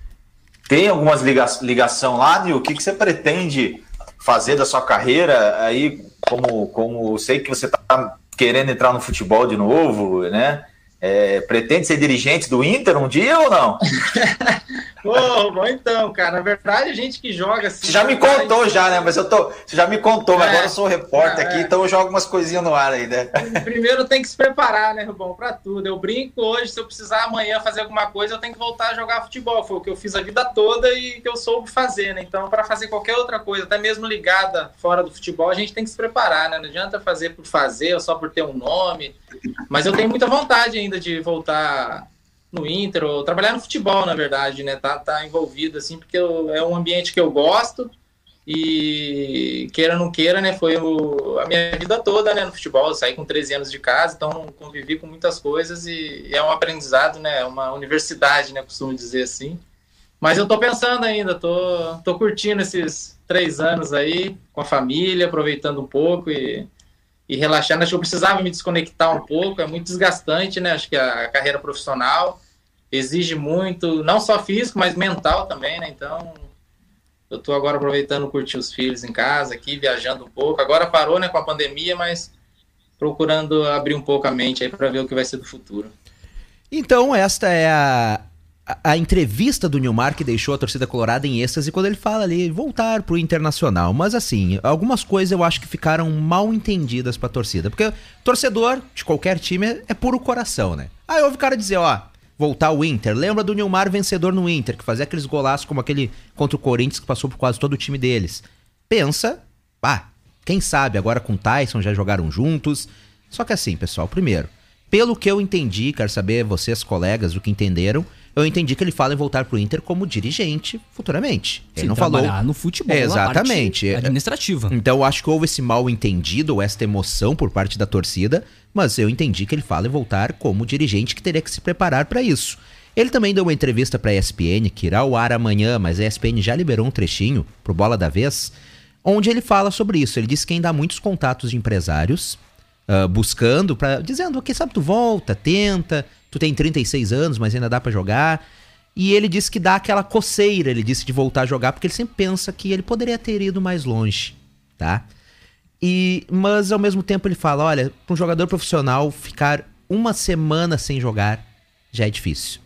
tem algumas liga, ligação lá, Nil? O que, que você pretende fazer da sua carreira aí? Como, como sei que você está querendo entrar no futebol de novo, né? É, pretende ser dirigente do Inter um dia ou não? Pô, bom então, cara. Na verdade, a gente que joga assim. Você já me contou, já, né? Mas eu tô. Você já me contou, mas é, agora eu sou repórter é, aqui, então eu jogo umas coisinhas no ar aí, né? Primeiro tem que se preparar, né, Rubão, pra tudo. Eu brinco hoje, se eu precisar amanhã fazer alguma coisa, eu tenho que voltar a jogar futebol. Foi o que eu fiz a vida toda e que eu soube fazer, né? Então, para fazer qualquer outra coisa, até mesmo ligada fora do futebol, a gente tem que se preparar, né? Não adianta fazer por fazer ou só por ter um nome. Mas eu tenho muita vontade ainda de voltar no Inter, ou trabalhar no futebol, na verdade, né? Tá, tá envolvido, assim, porque eu, é um ambiente que eu gosto e queira ou não queira, né? Foi o, a minha vida toda, né? No futebol, eu saí com 13 anos de casa, então convivi com muitas coisas e, e é um aprendizado, né? É uma universidade, né? Costumo dizer assim. Mas eu tô pensando ainda, tô, tô curtindo esses três anos aí com a família, aproveitando um pouco e e relaxando. Acho que eu precisava me desconectar um pouco, é muito desgastante, né? Acho que a carreira profissional exige muito, não só físico, mas mental também, né? Então, eu tô agora aproveitando curtir os filhos em casa aqui, viajando um pouco. Agora parou, né, com a pandemia, mas procurando abrir um pouco a mente aí para ver o que vai ser do futuro. Então, esta é a, a, entrevista do Nilmar que deixou a torcida colorada em êxtase quando ele fala ali voltar pro Internacional. Mas assim, algumas coisas eu acho que ficaram mal entendidas pra torcida. Porque torcedor de qualquer time é puro coração, né? Aí ouve o cara dizer, ó, voltar ao Inter. Lembra do Nilmar vencedor no Inter, que fazia aqueles golaços como aquele contra o Corinthians que passou por quase todo o time deles. Pensa, pá, quem sabe agora com o Tyson já jogaram juntos. Só que assim, pessoal, primeiro, pelo que eu entendi, quero saber vocês, colegas, o que entenderam eu entendi que ele fala em voltar pro Inter como dirigente futuramente. Ele Sim, não falou no futebol, exatamente administrativa. Então eu acho que houve esse mal entendido ou esta emoção por parte da torcida, mas eu entendi que ele fala em voltar como dirigente que teria que se preparar para isso. Ele também deu uma entrevista para a ESPN que irá ao ar amanhã, mas a ESPN já liberou um trechinho pro Bola da Vez, onde ele fala sobre isso. Ele disse que ainda há muitos contatos de empresários uh, buscando para dizendo, quem sabe tu volta, tenta, tu tem 36 anos, mas ainda dá para jogar. E ele disse que dá aquela coceira, ele disse de voltar a jogar, porque ele sempre pensa que ele poderia ter ido mais longe, tá? E, mas ao mesmo tempo ele fala: olha, para um jogador profissional ficar uma semana sem jogar já é difícil.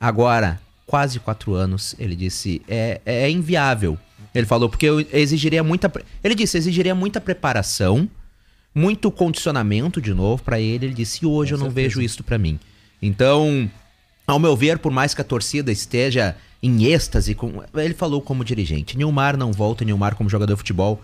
Agora, quase quatro anos, ele disse, é, é inviável. Ele falou, porque eu exigiria muita. Ele disse, exigiria muita preparação, muito condicionamento de novo para ele. Ele disse, e hoje Com eu não certeza. vejo isso para mim. Então, ao meu ver, por mais que a torcida esteja em êxtase. Com... Ele falou como dirigente. Nilmar não volta, Nilmar como jogador de futebol.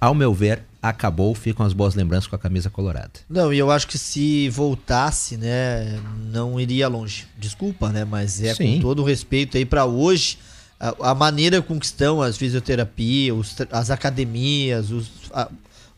Ao meu ver, acabou. Ficam as boas lembranças com a camisa colorada. Não, e eu acho que se voltasse, né, não iria longe. Desculpa, né, mas é Sim. com todo o respeito aí pra hoje, a, a maneira com que estão as fisioterapias, os as academias, os, a-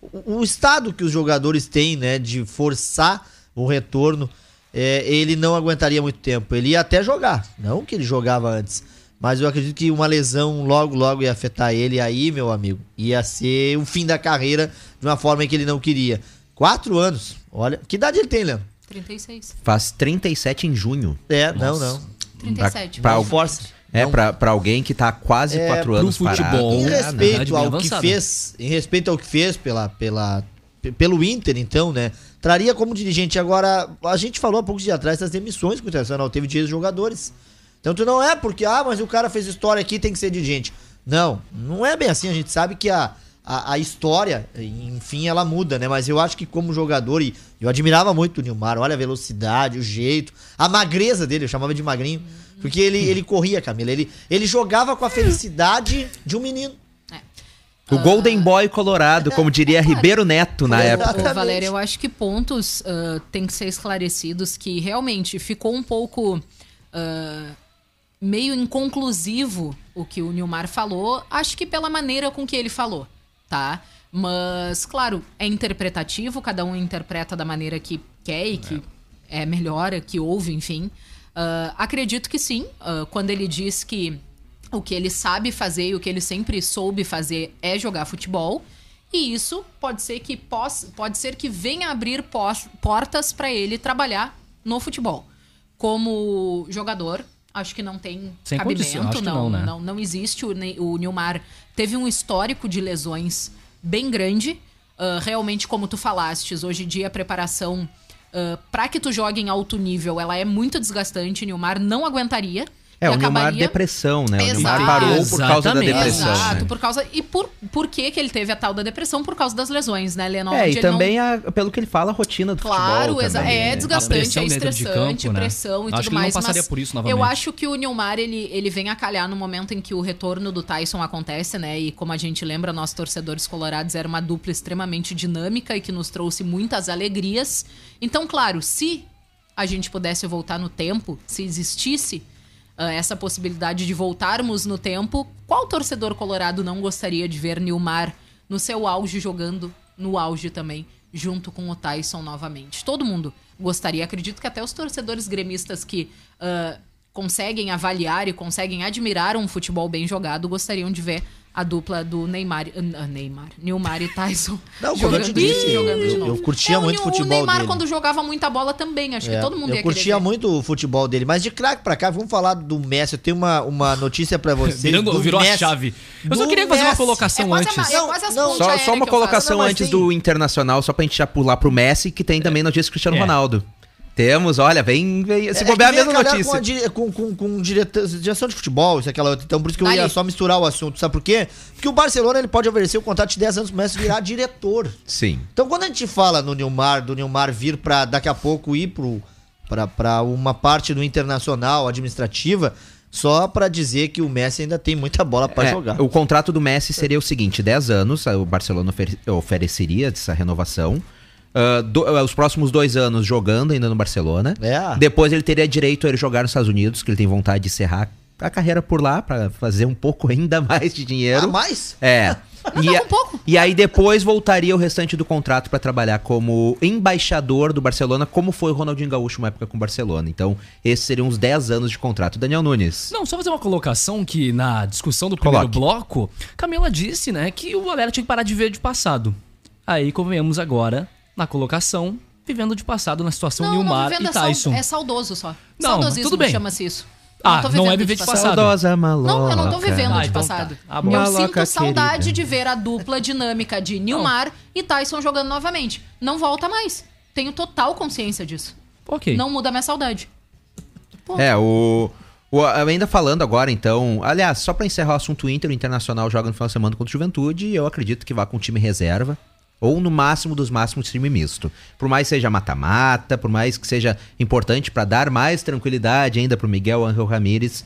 o, o estado que os jogadores têm, né, de forçar o retorno, é, ele não aguentaria muito tempo. Ele ia até jogar, não que ele jogava antes. Mas eu acredito que uma lesão logo, logo ia afetar ele. E aí, meu amigo, ia ser o fim da carreira de uma forma que ele não queria. Quatro anos. Olha, que idade ele tem, Leandro? 36. Faz 37 em junho. É, não, não. 37. Pra- Não força. É, pra, pra alguém que tá há quase É, quatro anos parado. futebol. Em Ah, respeito ao que fez, em respeito ao que fez pela, pela, pe- pelo Inter, então, né? Traria como dirigente. Agora, a gente falou há poucos dias atrás das demissões que o Internacional teve de ex-jogadores. Então, tu não é porque, ah, mas o cara fez história aqui, tem que ser dirigente. Não, não é bem assim. A gente sabe que a, a, a história, enfim, ela muda, né? Mas eu acho que como jogador, e eu admirava muito o Nilmar, olha a velocidade, o jeito, a magreza dele, eu chamava de magrinho. Porque ele, ele corria, Camila. Ele, ele jogava com a felicidade de um menino. O Golden Boy Colorado, como diria Ribeiro Neto na É, época. Valéria, eu acho que pontos ah, têm que ser esclarecidos que realmente ficou um pouco ah, meio inconclusivo o que o Nilmar falou. Acho que pela maneira com que ele falou, tá? Mas, claro, é interpretativo, cada um interpreta da maneira que quer e que é melhor, que ouve, enfim. Ah, acredito que sim, quando ele diz que o que ele sabe fazer e o que ele sempre soube fazer é jogar futebol. E isso pode ser que possa, pode ser que venha abrir portas para ele trabalhar no futebol. Como jogador, acho que não tem Sem cabimento, não, não, né? não, não existe. O, o Nilmar teve um histórico de lesões bem grande. Ah, realmente, como tu falastes, hoje em dia a preparação para que tu jogue em alto nível, ela é muito desgastante. O Nilmar não aguentaria. É, o Nilmar acabaria- depressão, né? O Nilmar Exato. parou por causa da depressão. Exato, né? por causa. E por, por que, que ele teve a tal da depressão? Por causa das lesões, né, Lennon? É, e ele também, a- pelo que ele fala, a rotina do Claro, futebol também, é né? desgastante, pressão é estressante, campo, né? pressão e Acho tudo que ele não mais. passaria mas por isso novamente. Eu acho que o Nilmar, ele, ele vem a calhar no momento em que o retorno do Tyson acontece, né? E como a gente lembra, nós torcedores colorados era uma dupla extremamente dinâmica e que nos trouxe muitas alegrias. Então, claro, se a gente pudesse voltar no tempo, se existisse essa possibilidade de voltarmos no tempo, qual torcedor colorado não gostaria de ver Nilmar no seu auge jogando no auge também, junto com o Tyson novamente? Todo mundo gostaria. Acredito que até os torcedores gremistas que ah, conseguem avaliar e conseguem admirar um futebol bem jogado gostariam de ver a dupla do Neymar, ah, Neymar, Nilmar e Tyson Não, como eu te jogando, disse, jogando de eu- novo. eu curtia É, o muito o Nil- futebol O Neymar dele. quando jogava muita bola também, acho que É, todo mundo eu ia curtia muito o futebol dele, mas de craque pra cá, vamos falar do Messi. Eu tenho uma, uma notícia pra vocês. Virando, do virou a Messi. chave. Eu só queria fazer uma colocação É quase a antes. Não, Só, só uma que colocação antes do Internacional, só pra gente já pular pro Messi, que tem também notícia do Cristiano É. Ronaldo. Temos, olha, vem, vem se É bobear a que vem mesma notícia. Com, a com, com, com direção de futebol, isso aquela outra. Então, por isso que eu ia só misturar o assunto. Sabe por quê? Porque o Barcelona ele pode oferecer o contrato de 10 anos pro Messi virar diretor. Sim. Então, quando a gente fala no Nilmar, do Nilmar vir pra daqui a pouco ir pro, pra, pra uma parte do internacional, administrativa, só pra dizer que o Messi ainda tem muita bola pra É, jogar. O contrato do Messi seria o seguinte: 10 anos, o Barcelona ofer- ofereceria essa renovação. Ah, do- ah, os próximos dois anos jogando ainda no Barcelona. É. Depois ele teria direito a ele jogar nos Estados Unidos, que ele tem vontade de encerrar a carreira por lá, pra fazer um pouco ainda mais de dinheiro. Ah, mais? É. E, a- um pouco. e aí depois voltaria o restante do contrato pra trabalhar como embaixador do Barcelona, como foi o Ronaldinho Gaúcho uma época com o Barcelona. Então, esses seriam uns 10 anos de contrato. Daniel Nunes. Não, só fazer uma colocação que na discussão do primeiro Coloque. bloco, Camila disse, né, que o galera tinha que parar de ver de passado. Aí convenhamos agora na colocação, vivendo de passado na situação Nilmar e é Tyson. É saudoso só. Não, Saudosismo tudo bem. chama-se isso. Ah, tô não é viver de passado. Saudosa maloca. Não, eu não tô vivendo Ah, de então passado. tá. Ah, bom. eu Maloca sinto saudade querida. de ver a dupla dinâmica de Nilmar e Tyson jogando novamente. Não volta mais. Tenho total consciência disso. Ok. Não muda minha saudade. Pô, É, o, o- Ainda falando agora, então. Aliás, só pra encerrar o assunto Inter, o Internacional joga no final de semana contra o Juventude e eu acredito que vá com time reserva. Ou no máximo dos máximos time misto. Por mais que seja mata-mata, por mais que seja importante pra dar mais tranquilidade ainda pro Miguel Angel Ramírez.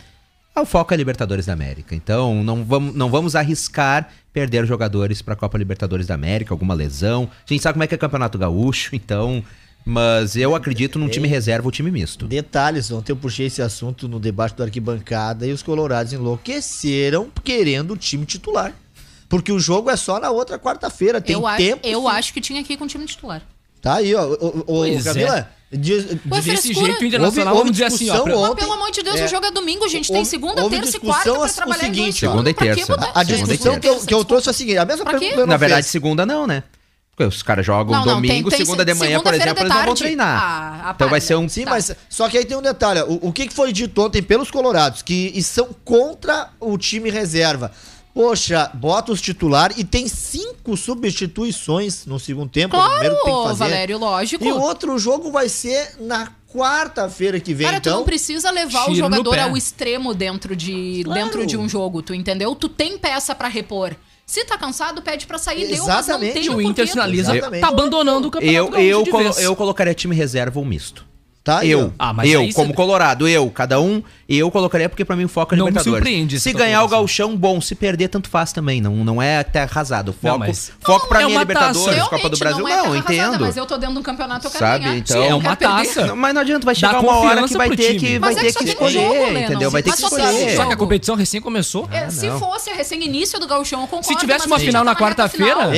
o foco é Libertadores da América. Então, não vamos, não vamos arriscar perder jogadores para a Copa Libertadores da América, alguma lesão. A gente sabe como é que é Campeonato Gaúcho, então. Mas eu acredito num time reserva ou time misto. Detalhes, ontem eu puxei esse assunto no debate do arquibancada e os colorados enlouqueceram querendo o time titular. Porque o jogo é só na outra quarta-feira, tem eu, a- tempo. eu sim. acho que tinha que ir com o time titular. Tá aí, ó. O, o, o Camila, diz- Ué, diz- Desse frescura. jeito, o Internacional, Houve- vamos dizer assim, ó. pra- ontem. Mas pelo amor de Deus, É. o jogo é domingo, gente. Tem segunda, houve terça e quarta pra o trabalhar em seguinte, dois ó. jogos. Segunda e terça. a gente, discussão que eu, que eu trouxe é a seguinte: a mesma Pra pergunta o Na verdade, fez. segunda não, né? Porque os caras jogam Não, não, domingo, tem- tem segunda de manhã, por exemplo, eles não vão treinar. Ah, então vai ser um. Sim, Tá. mas só que aí tem um detalhe. O, o que que foi dito ontem pelos colorados? Que são contra o time reserva. Poxa, bota os titular e tem cinco substituições no segundo tempo. o primeiro que tem que Claro, fazer. Valério, lógico. E o outro jogo vai ser na quarta-feira que vem, Cara, tu então. não precisa levar o tiro jogador ao extremo dentro de, Claro. dentro de um jogo, tu entendeu? Tu tem peça pra repor. Se tá cansado, pede pra sair, deu, mas não Exatamente. tem o. Inter sinaliza Exatamente. tá abandonando o campeonato Eu, eu, de colo- eu colocaria time reserva ou misto. Tá eu. Ah, mas eu aí como você- Colorado, eu, cada um, eu colocaria porque pra mim o foco é Não me Libertadores. surpreende essa Se ganhar o gauchão, bom. Se perder, tanto faz também. Não, não é até arrasado. Foco, Não, mas- foco pra É mim é Libertadores. Copa do Brasil. não, Não, é arrasada, entendo. mas eu tô dentro de um campeonato, eu quero Sabe? ganhar. Então- Sim, é uma taça. Não, mas não adianta, vai Dá chegar uma hora que vai ter que, vai é ter que escolher, entendeu? Vai ter que um escolher. Só que a competição recém começou. É, se não. fosse a recém-início do gauchão, eu concordo. Se tivesse uma final na quarta-feira,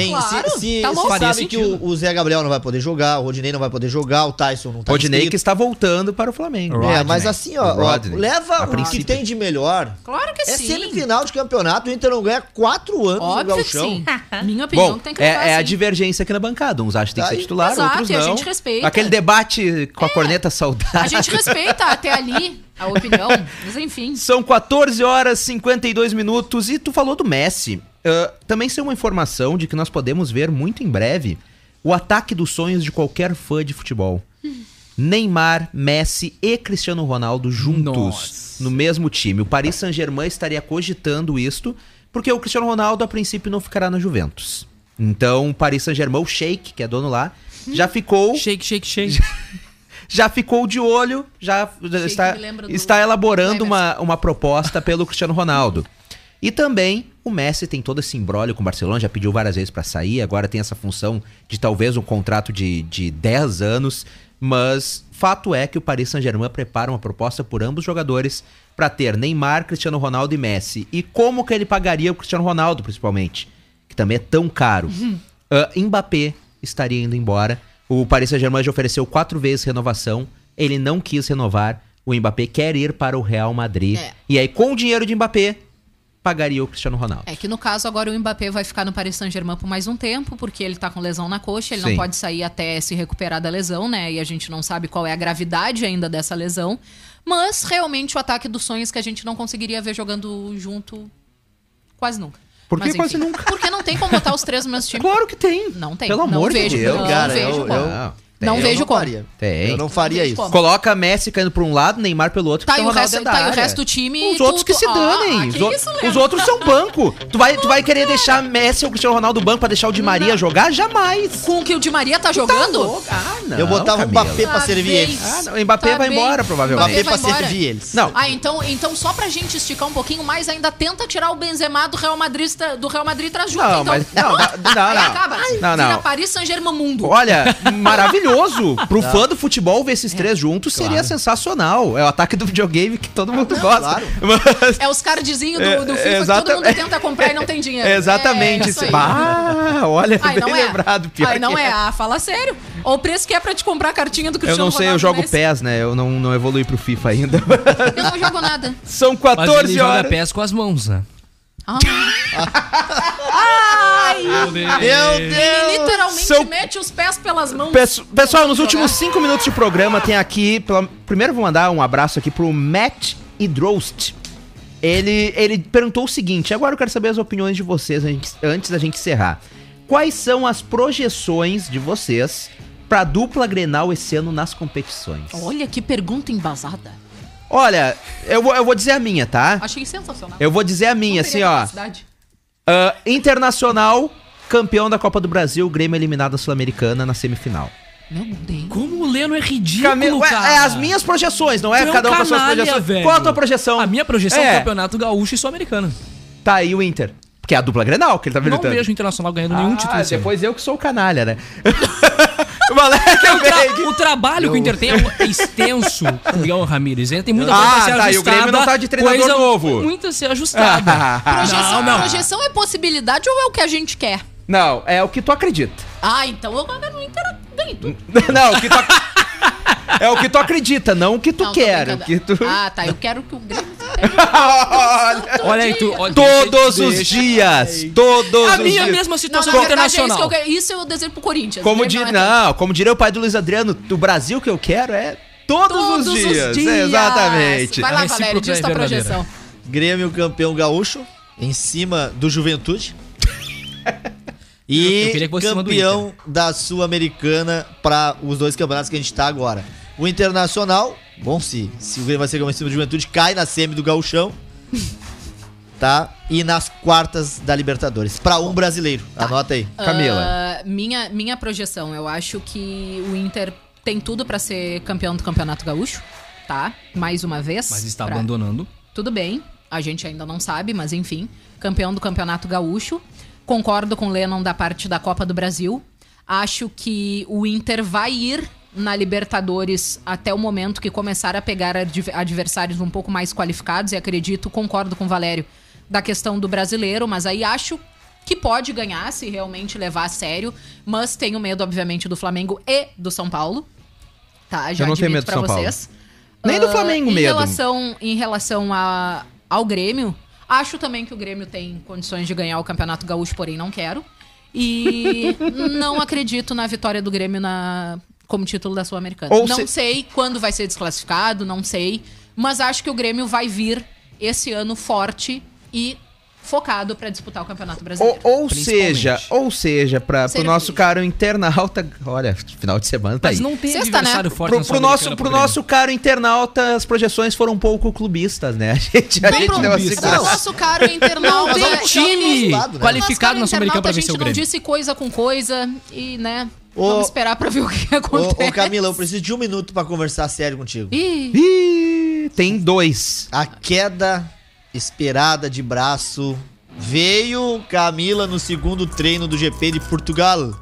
se, tá sabe que o, Zé Gabriel não vai poder jogar, o Rodinei não vai poder jogar, o Tyson não tá Rodinei que está voltando para o Flamengo. É, mas assim, ó, Rodney. Leva A o que tem de melhor. Claro que É sim. semifinal de campeonato, o Inter não ganha quatro anos no Óbvio que Gauchão. sim. Minha opinião Bom, tem que é, levar, é a sim. divergência aqui na bancada. Uns acham que tem que ser titular, Exato, outros e a não. gente respeita. Aquele debate com a corneta saudável. A gente respeita até ali a opinião, mas enfim. São 14 horas e 52 minutos e tu falou do Messi. Ah, também saiu uma informação de que nós podemos ver muito em breve o ataque dos sonhos de qualquer fã de futebol. Neymar, Messi e Cristiano Ronaldo juntos Nossa. no mesmo time. O Paris Saint-Germain estaria cogitando isto porque o Cristiano Ronaldo a princípio não ficará na Juventus. Então, o Paris Saint-Germain, o Sheik, que é dono lá, já ficou Shake, shake, shake. já ficou de olho, já já está, do está elaborando uma, uma proposta pelo Cristiano Ronaldo. E também o Messi tem todo esse embrólio com o Barcelona, já pediu várias vezes para sair, agora tem essa função de talvez um contrato de, de 10 anos, mas fato é que o Paris Saint-Germain prepara uma proposta por ambos os jogadores para ter Neymar, Cristiano Ronaldo e Messi. E como que ele pagaria o Cristiano Ronaldo, principalmente? Que também é tão caro. Ah, Mbappé estaria indo embora. O Paris Saint-Germain já ofereceu quatro vezes renovação. Ele não quis renovar. O Mbappé quer ir para o Real Madrid. É. E aí, com o dinheiro de Mbappé, pagaria o Cristiano Ronaldo. É que no caso agora o Mbappé vai ficar no Paris Saint-Germain por mais um tempo, porque ele tá com lesão na coxa, ele Sim. não pode sair até se recuperar da lesão, né? E a gente não sabe qual é a gravidade ainda dessa lesão. Mas realmente o ataque dos sonhos que a gente não conseguiria ver jogando junto quase nunca. Por que quase nunca? Porque não tem como botar os três no mesmo time. Claro que tem. Não tem. Pelo Não amor vejo, de Deus. não cara, vejo eu- como. eu- Não Eu vejo como. faria. Tem. Eu não faria isso. como. Coloca Messi caindo pra um lado, Neymar pelo outro. Tá, e o Cristiano resto, é tá, e o resto do time. Os tu- outros que tu- se Ah, danem. ah, os, que o- isso, os outros são banco. Tu vai, tu vai querer deixar Messi ou Cristiano Ronaldo banco pra deixar o Di Maria jogar? Jamais. Com o que o Di Maria tá jogando? Ah, não, eu botava o Mbappé pra Tá servir eles. Ah, não, o Mbappé Tá vai bem. embora, provavelmente. Mbappé pra embora. servir eles. Não. Ah, então, então só pra gente esticar um pouquinho mais, ainda tenta tirar o Benzema do Real Madrid, do Real Madrid e traz junto, Não, então. mas- não, não, não, não. Não, não. Paris Saint-Germain mundo. Olha, maravilhoso. Pro fã do futebol, ver esses três juntos seria sensacional. É o ataque do videogame que todo mundo gosta. claro. Mas- É os cardzinhos É, do, do FIFA que todo mundo tenta comprar e não tem dinheiro. Exatamente. É. Ah, olha, Aí bem não é. lembrado. Pior Aí não é. Ah, fala sério. Ou o preço que é pra te comprar a cartinha do Eu Cristiano não sei, eu Ronaldo jogo Messi. PES, né? Eu não, não evolui pro FIFA ainda. Eu não jogo nada. São Mas ele 14 joga horas. pés com as mãos, né? Ah. Ai! Meu Ele Deus! literalmente São- mete os pés pelas mãos. Pesso- Pessoal, nos últimos cinco minutos de programa tem aqui. pela- Primeiro vou mandar um abraço aqui pro Matt Idrost. Ele, ele perguntou o seguinte: agora eu quero saber as opiniões de vocês antes, antes da gente encerrar. Quais são as projeções de vocês pra dupla Grenal esse ano nas competições? Olha que pergunta embasada. Olha, eu vou, eu vou dizer a minha, tá? Achei sensacional. Eu vou dizer a minha, Não assim, ó. Ah, Internacional, campeão da Copa do Brasil, Grêmio eliminado da Sul-Americana na semifinal. Meu Deus. Como, Leno é ridículo, ué, cara. é as minhas projeções, não é é cada um com as suas projeções. velho. Qual a tua projeção? A minha projeção é, é o Campeonato Gaúcho e Sul-Americano. Tá aí o Inter. Que é a dupla Grenal que ele tá Não militando. vejo o Internacional ganhando nenhum ah, título esse ano. depois eu que sou o canalha, né? o Valério O, trabalho que o Inter tem é extenso Miguel Ramírez. Ainda tem muita Ah, coisa pra ser tá, e o. Grêmio não tá de treinador novo. Muito a ser ajustada. Projeção, Não, não. projeção é possibilidade ou é o que a gente quer? Não, é o que tu acredita. Ah, então eu no Inter ganho tudo. não, o que tu ac- É o que tu acredita, não o que tu Não, quer. O que tu... Ah, tá. Eu quero que o Grêmio. Olha, Olha aí, tu. Olha, todos deixa- os deixa- dias, todos A os minha dias. mesma Não, situação na com o verdade é isso que Internacional. eu quero. Isso eu desejo pro Corinthians. Como né? di... Não é não, como diria o pai do Luiz Adriano, do Brasil que eu quero é todos, Todos os os dias. dias. Exatamente. Vai A lá, Valério, diz é tua verdadeira. projeção. Grêmio campeão gaúcho, em cima do Juventude. E campeão da Sul-Americana para os dois campeonatos que a gente tá agora. O Internacional, bom, se, se o Grêmio vai ser campeão em cima do Juventude, cai na semi do Gauchão. Tá? E nas quartas da Libertadores. Para um brasileiro. Anota aí. Camila. Ah, minha, minha projeção, eu acho que o Inter tem tudo pra ser campeão do Campeonato Gaúcho, tá? Mais uma vez. Mas está pra- abandonando. Tudo bem, a gente ainda não sabe, mas enfim. Campeão do Campeonato Gaúcho. Concordo com o Lennon da parte da Copa do Brasil. Acho que o Inter vai ir na Libertadores até o momento que começar a pegar adv- adversários um pouco mais qualificados. E acredito, concordo com o Valério, da questão do brasileiro, mas aí acho que pode ganhar se realmente levar a sério. Mas tenho medo, obviamente, do Flamengo e do São Paulo. Tá, já Eu não tenho medo do pra São Paulo. vocês. Nem do Ah, Flamengo em medo. Relação, em relação a, ao Grêmio, acho também que o Grêmio tem condições de ganhar o Campeonato Gaúcho, porém não quero. E não acredito na vitória do Grêmio na, como título da Sul-Americana. Ou Não se- sei quando vai ser desclassificado, não sei. Mas acho que o Grêmio vai vir esse ano forte e focado pra disputar o Campeonato Ou, Brasileiro. ou Principalmente. seja, ou seja, para pro Seja nosso feliz. caro internauta, olha, final de semana tá Mas aí. não tem Sexta, adversário né? forte Pro, pro nosso, pro Grêmio. nosso caro internauta, as projeções foram um pouco clubistas, né? A gente, a Não, gente pro- deu o nosso caro internauta. Tem é- time né? qualificado na Sul-Americana internauta, pra A vencer gente o não Grêmio. disse coisa com coisa e, né, vamos esperar pra ver o que acontece. Ô, ô, Camila, eu preciso de um minuto pra conversar sério contigo. Ih, Ih, tem dois. A queda esperada de braço veio Camila no segundo treino do GP de Portugal,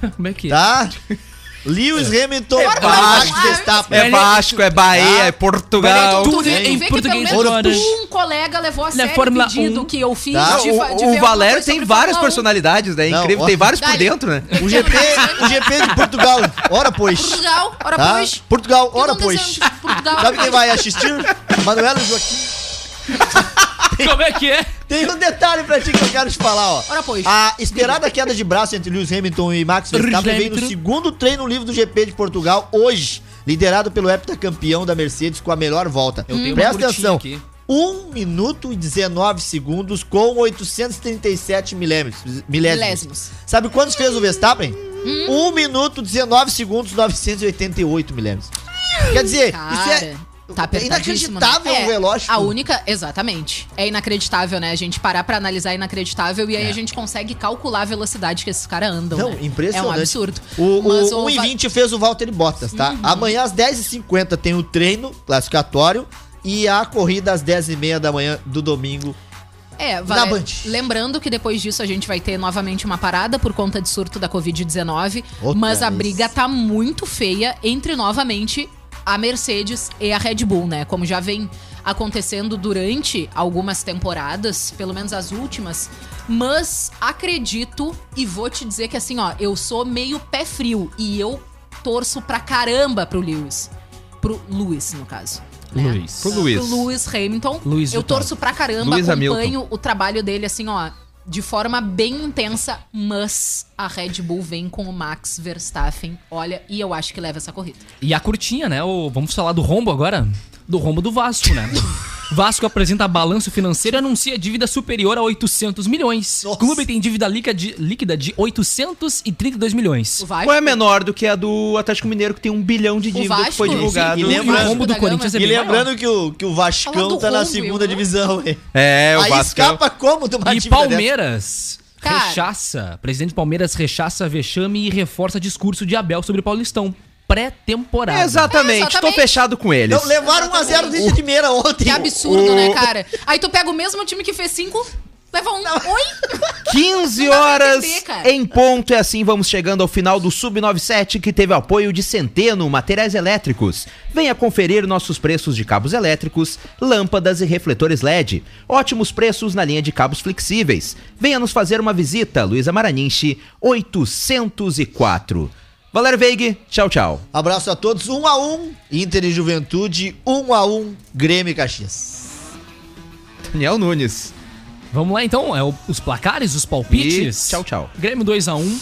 Como é que é? tá? Lewis Hamilton, É Max baixo. Verstappen. É Vasco, é Bahia, Ah. é Portugal. Tu tu vê, vê tu em vê que português pelo menos agora. um colega levou a sério Fórmula o pedido 1. que eu fiz Tá. de, o, de o Valério tem várias Fórmula 1. personalidades, né? Incrível, tem vários por dentro, né? O GP, o GP de Portugal. Ora, pois. Portugal, ora Tá? pois. Portugal, ora, pois. Sabe quem vai assistir? Manuela Joaquim. Como é que é? Tem um detalhe pra ti que eu quero te falar, ó. Ora, pois. A esperada queda de braço entre Lewis Hamilton e Max Verstappen veio no segundo treino livre do GP de Portugal hoje, liderado pelo heptacampeão da Mercedes com a melhor volta. Eu tenho Presta atenção. aqui. 1 minuto e 19 segundos com 837 milêmetros, milésimos. Milésimos. Sabe quantos fez o Verstappen? 1 minuto 19 segundos 988 milêmetros. Quer dizer, Cara, isso é, tá é apertadíssimo, inacreditável né? o relógio. A única, exatamente. É inacreditável, né? A gente parar pra analisar é inacreditável e aí a gente consegue calcular a velocidade que esses caras andam. Não, né? impressionante. É um absurdo. O, Mas o o 1,20 fez o Valtteri Bottas, tá? Amanhã às 10h50 tem o treino classificatório e a corrida às 10h30 da manhã do domingo. É, vale, lembrando que depois disso a gente vai ter novamente uma parada por conta de surto da Covid-19, Outra mas a briga tá muito feia entre novamente a Mercedes e a Red Bull, né? Como já vem acontecendo durante algumas temporadas, pelo menos as últimas, mas acredito e vou te dizer que assim, ó, eu sou meio pé frio e eu torço pra caramba pro Lewis. Pro Lewis, no caso. né? Luiz. Pro Luiz. Pro Lewis Hamilton. Lewis eu torço pra caramba, Lewis acompanho o trabalho dele assim, ó, de forma bem intensa, mas a Red Bull vem com o Max Verstappen, olha, e eu acho que leva essa corrida. E a curtinha, né? O, vamos falar do rombo agora? Do rombo do Vasco, né? Vasco apresenta balanço financeiro e anuncia dívida superior a 800 milhões. Nossa. Clube tem dívida líquida de, líquida de 832 milhões. Qual é menor do que a do Atlético Mineiro, que tem um bilhão de dívida que foi divulgado? Sim, E e lembra- o rombo do. Corinthians é E lembrando que o, que o Vascão tá na segunda eu- divisão? É, o Aí Vasco. escapa como uma maior. E Palmeiras Cara. rechaça. Presidente Palmeiras rechaça vexame e reforça discurso de Abel sobre Paulistão. Pré-temporada. Exatamente, É, tô exatamente. fechado com eles. Não, levaram 1x0 do Inter de Meira ontem. Que absurdo, né, cara? Aí tu pega o mesmo time que fez cinco, leva um. Oi? 15 Não dá pra horas entender, em ponto. E assim vamos chegando ao final do Sub97, que teve apoio de Centeno Materiais Elétricos. Venha conferir nossos preços de cabos elétricos, lâmpadas e refletores LED. Ótimos preços na linha de cabos flexíveis. Venha nos fazer uma visita, Luísa Maranhense, 804. Valério Veig, tchau, tchau. Abraço a todos. 1x1, Inter e Juventude. 1x1, Grêmio e Caxias. Daniel Nunes. Vamos lá então, é o- os placares, os palpites. E tchau, tchau. Grêmio 2x1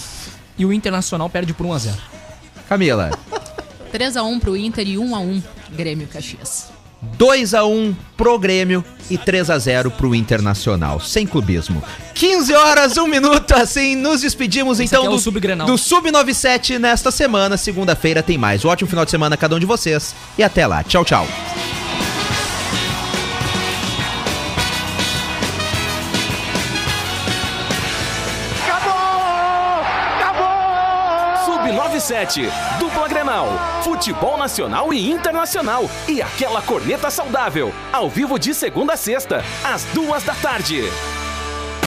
e o Internacional perde por 1x0. Camila. 3x1 pro Inter e 1x1 Grêmio Caxias. 2 a 1 pro Grêmio e 3 a 0 pro Internacional, sem clubismo. 15 horas, 1 minuto, assim, nos despedimos então aqui é do, Sub-Grenal. do Sub-97 nesta semana. Segunda-feira tem mais. Um ótimo final de semana a cada um de vocês e até lá. Tchau, tchau. Sub-97, dupla Futebol nacional e internacional. E aquela corneta saudável, ao vivo de segunda a sexta, às duas da tarde.